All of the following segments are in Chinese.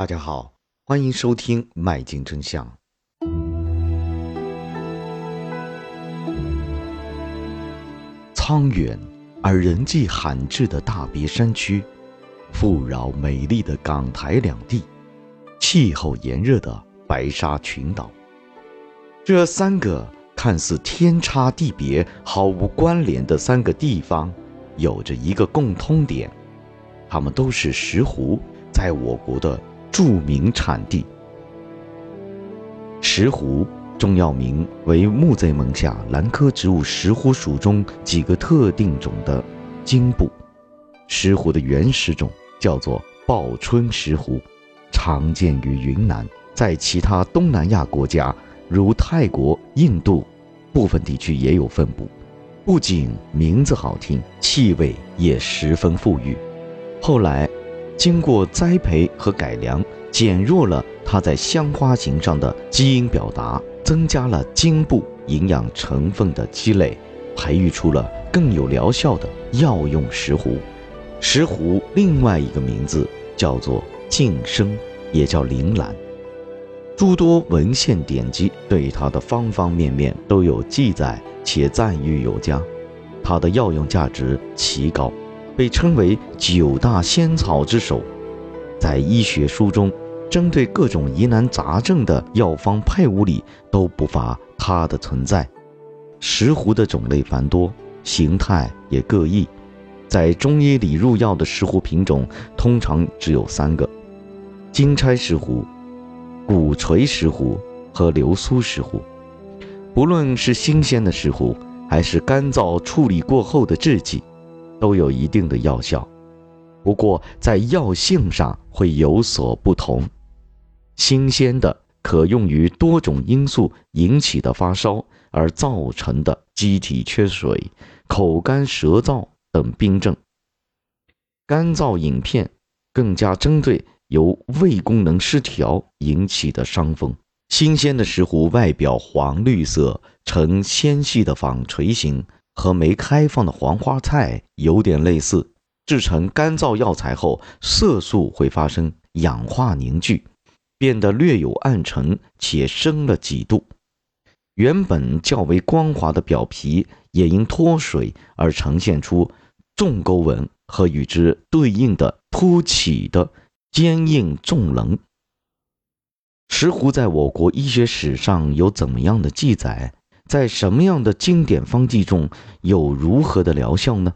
大家好，欢迎收听《麦金真相》。苍远而人迹罕至的大别山区，富饶美丽的港台两地，气候炎热的白沙群岛，这三个看似天差地别、毫无关联的三个地方，有着一个共通点，它们都是石斛在我国的。著名产地石斛，中药名为木贼门下兰科植物石斛属中几个特定种的茎部。石斛的原始种叫做报春石斛，常见于云南，在其他东南亚国家如泰国、印度部分地区也有分布。不仅名字好听，气味也十分馥郁。后来。经过栽培和改良，减弱了它在香花型上的基因表达，增加了茎部营养成分的积累，培育出了更有疗效的药用石斛。石斛另外一个名字叫做净生，也叫铃兰。诸多文献典籍对它的方方面面都有记载，且赞誉有加，它的药用价值奇高。被称为九大仙草之首，在医学书中，针对各种疑难杂症的药方配伍里都不乏它的存在。石斛的种类繁多，形态也各异，在中医里入药的石斛品种通常只有三个：金钗石斛、鼓槌石斛和流苏石斛。不论是新鲜的石斛，还是干燥处理过后的制剂。都有一定的药效，不过在药性上会有所不同。新鲜的可用于多种因素引起的发烧而造成的机体缺水、口干舌燥等病症；干燥饮片更加针对由胃功能失调引起的伤风。新鲜的石斛外表黄绿色，呈纤细的纺锤形。和没开放的黄花菜有点类似，制成干燥药材后，色素会发生氧化凝聚，变得略有暗沉且深了几度。原本较为光滑的表皮也因脱水而呈现出纵沟纹和与之对应的凸起的坚硬纵棱。石斛在我国医学史上有怎么样的记载？在什么样的经典方剂中有如何的疗效呢？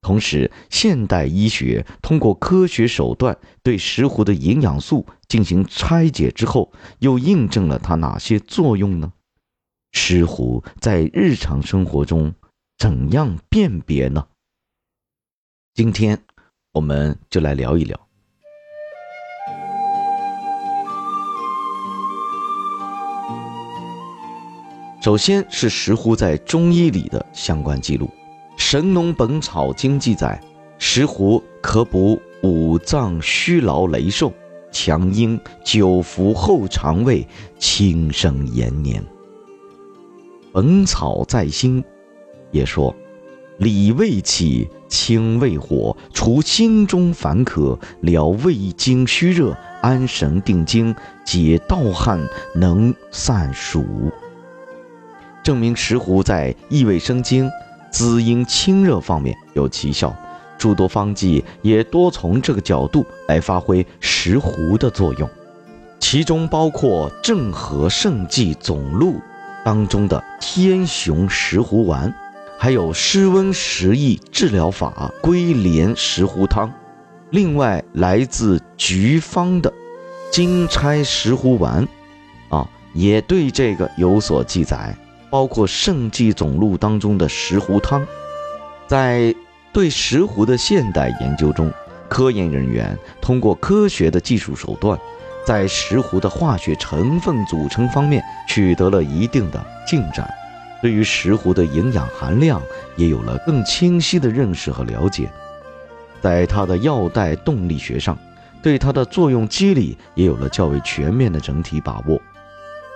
同时，现代医学通过科学手段对石斛的营养素进行拆解之后，又印证了它哪些作用呢？石斛在日常生活中怎样辨别呢？今天，我们就来聊一聊。首先是石斛在中医里的相关记录，《神农本草经》记载，石斛可补五脏虚劳羸瘦，强阴，久服后肠胃，轻生延年。《本草在心》也说，理胃气，清胃火，除心中烦渴，疗胃经虚热，安神定惊，解盗汗，能散暑。证明石斛在益胃生津、滋阴清热方面有奇效，诸多方剂也多从这个角度来发挥石斛的作用，其中包括正和圣剂总录当中的天雄石斛丸，还有施温食益治疗法龟莲石斛汤，另外来自菊方的金钗石斛丸，啊，也对这个有所记载。包括《圣济总录》当中的石斛汤，在对石斛的现代研究中，科研人员通过科学的技术手段，在石斛的化学成分组成方面取得了一定的进展，对于石斛的营养含量也有了更清晰的认识和了解，在它的药代动力学上，对它的作用机理也有了较为全面的整体把握。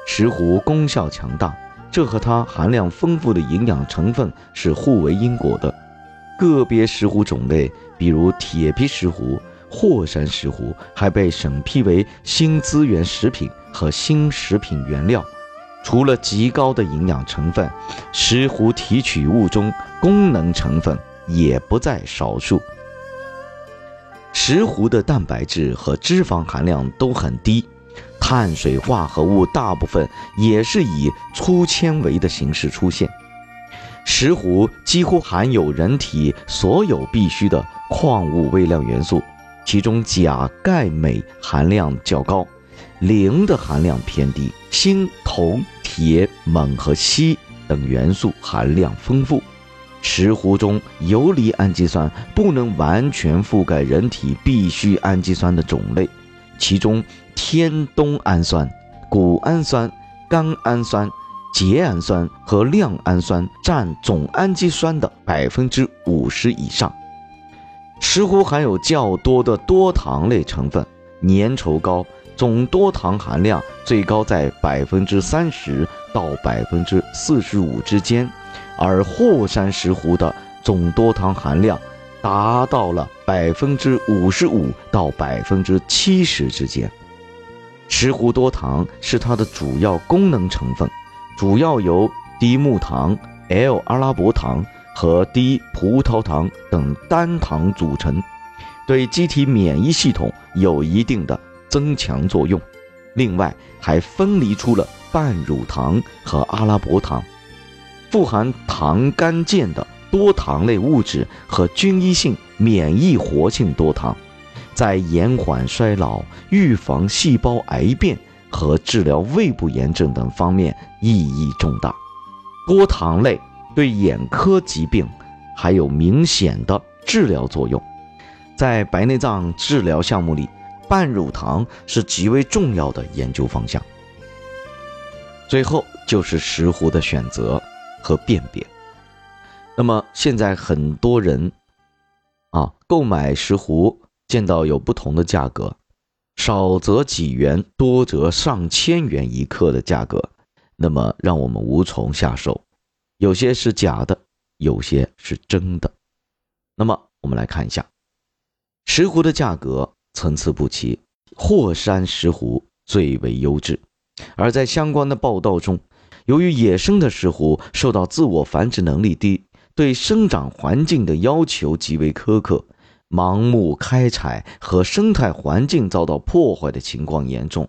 石斛功效强大。这和它含量丰富的营养成分是互为因果的。个别石斛种类，比如铁皮石斛霍山石斛还被审批为新资源食品和新食品原料。除了极高的营养成分，石斛提取物中功能成分也不在少数。石斛的蛋白质和脂肪含量都很低，碳水化合物大部分也是以粗纤维的形式出现。石斛几乎含有人体所有必需的矿物微量元素，其中钾、钙、镁含量较高，磷的含量偏低，锌、铜、铁、锰和硒等元素含量丰富。石斛中游离氨基酸不能完全覆盖人体必需氨基酸的种类，其中天冬氨酸、谷氨酸、甘氨酸、缬氨酸和亮氨酸占总氨基酸的百分之五十以上。石斛含有较多的多糖类成分，粘稠高，总多糖含量最高在百分之三十到百分之四十五之间。而霍山石斛的总多糖含量达到了百分之五十五到百分之七十之间。石斛多糖是它的主要功能成分，主要由低木糖、L 阿拉伯糖和低葡萄糖等单糖组成，对机体免疫系统有一定的增强作用。另外，还分离出了半乳糖和阿拉伯糖。富含糖苷键的多糖类物质和均一性免疫活性多糖，在延缓衰老、预防细胞癌变和治疗胃部炎症等方面意义重大。多糖类对眼科疾病还有明显的治疗作用。在白内障治疗项目里，半乳糖是极为重要的研究方向。最后就是石斛的选择。和辨别。那么现在很多人啊购买石斛，见到有不同的价格，少则几元，多则上千元一克的价格，那么让我们无从下手。有些是假的，有些是真的。那么我们来看一下，石斛的价格参差不齐，霍山石斛最为优质。而在相关的报道中。由于野生的石斛受到自我繁殖能力低，对生长环境的要求极为苛刻，盲目开采和生态环境遭到破坏的情况严重。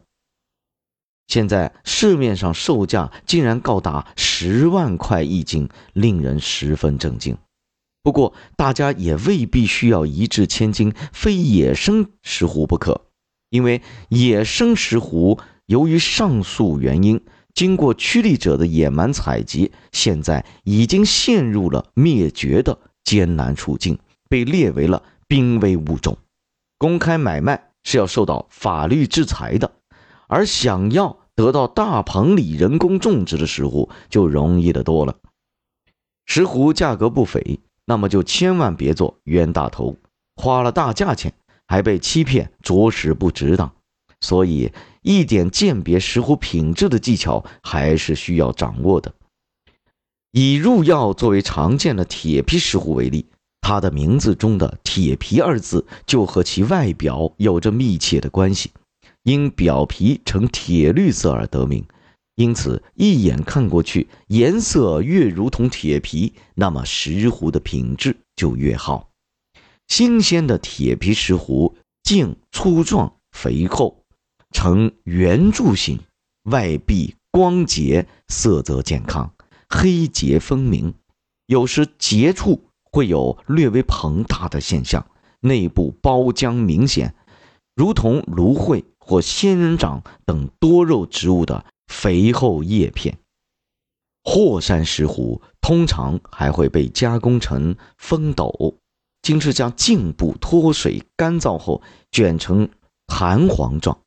现在市面上售价竟然高达十万块一斤，令人十分震惊。不过，大家也未必需要一掷千金非野生石斛不可，因为野生石斛由于上述原因。经过趋利者的野蛮采集，现在已经陷入了灭绝的艰难处境，被列为了濒危物种。公开买卖是要受到法律制裁的，而想要得到大棚里人工种植的石斛就容易的多了。石斛价格不菲，那么就千万别做冤大头，花了大价钱还被欺骗，着实不值当。所以。一点鉴别石斛品质的技巧还是需要掌握的。以入药作为常见的铁皮石斛为例，它的名字中的“铁皮”二字就和其外表有着密切的关系，因表皮呈铁绿色而得名。因此，一眼看过去，颜色越如同铁皮，那么石斛的品质就越好。新鲜的铁皮石斛茎粗壮、肥厚。呈圆柱形，外壁光洁，色泽健康，黑洁分明。有时节处会有略微膨大的现象，内部包浆明显，如同芦荟或仙人掌等多肉植物的肥厚叶片。霍山石斛通常还会被加工成风斗，经是将茎部脱水干燥后卷成弹簧状。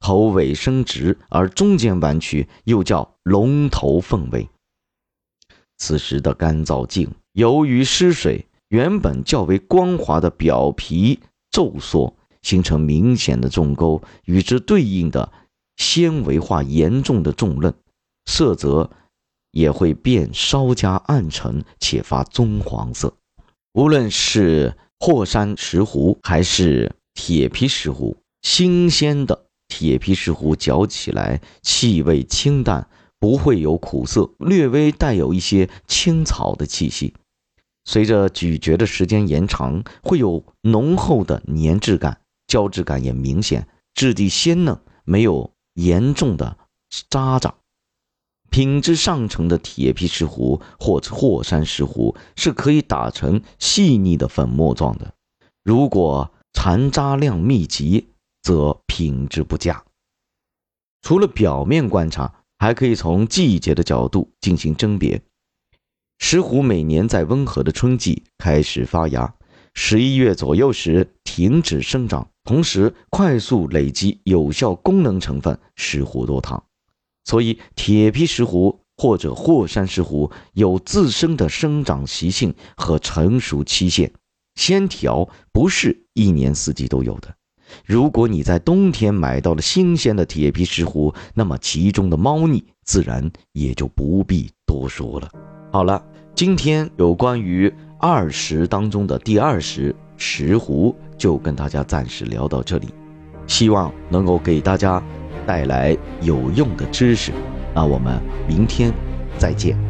头尾伸直，而中间弯曲，又叫龙头凤尾。此时的干燥茎，由于失水，原本较为光滑的表皮皱缩，形成明显的纵沟，与之对应的纤维化严重的纵韧，色泽也会变稍加暗沉，且发棕黄色。无论是霍山石斛，还是铁皮石斛，新鲜的铁皮石斛嚼起来气味清淡，不会有苦涩，略微带有一些青草的气息。随着咀嚼的时间延长，会有浓厚的粘质感，胶质感也明显，质地鲜嫩，没有严重的渣渣。品质上乘的铁皮石斛或者霍山石斛是可以打成细腻的粉末状的，如果残渣量密集，则品质不佳。除了表面观察，还可以从季节的角度进行甄别。石斛每年在温和的春季开始发芽，十一月左右时停止生长，同时快速累积有效功能成分石斛多糖。所以，铁皮石斛或者霍山石斛有自身的生长习性和成熟期限，鲜条不是一年四季都有的。如果你在冬天买到了新鲜的铁皮石斛，那么其中的猫腻自然也就不必多说了。好了，今天有关于二十当中的第二十石斛，就跟大家暂时聊到这里，希望能够给大家带来有用的知识。那我们明天再见。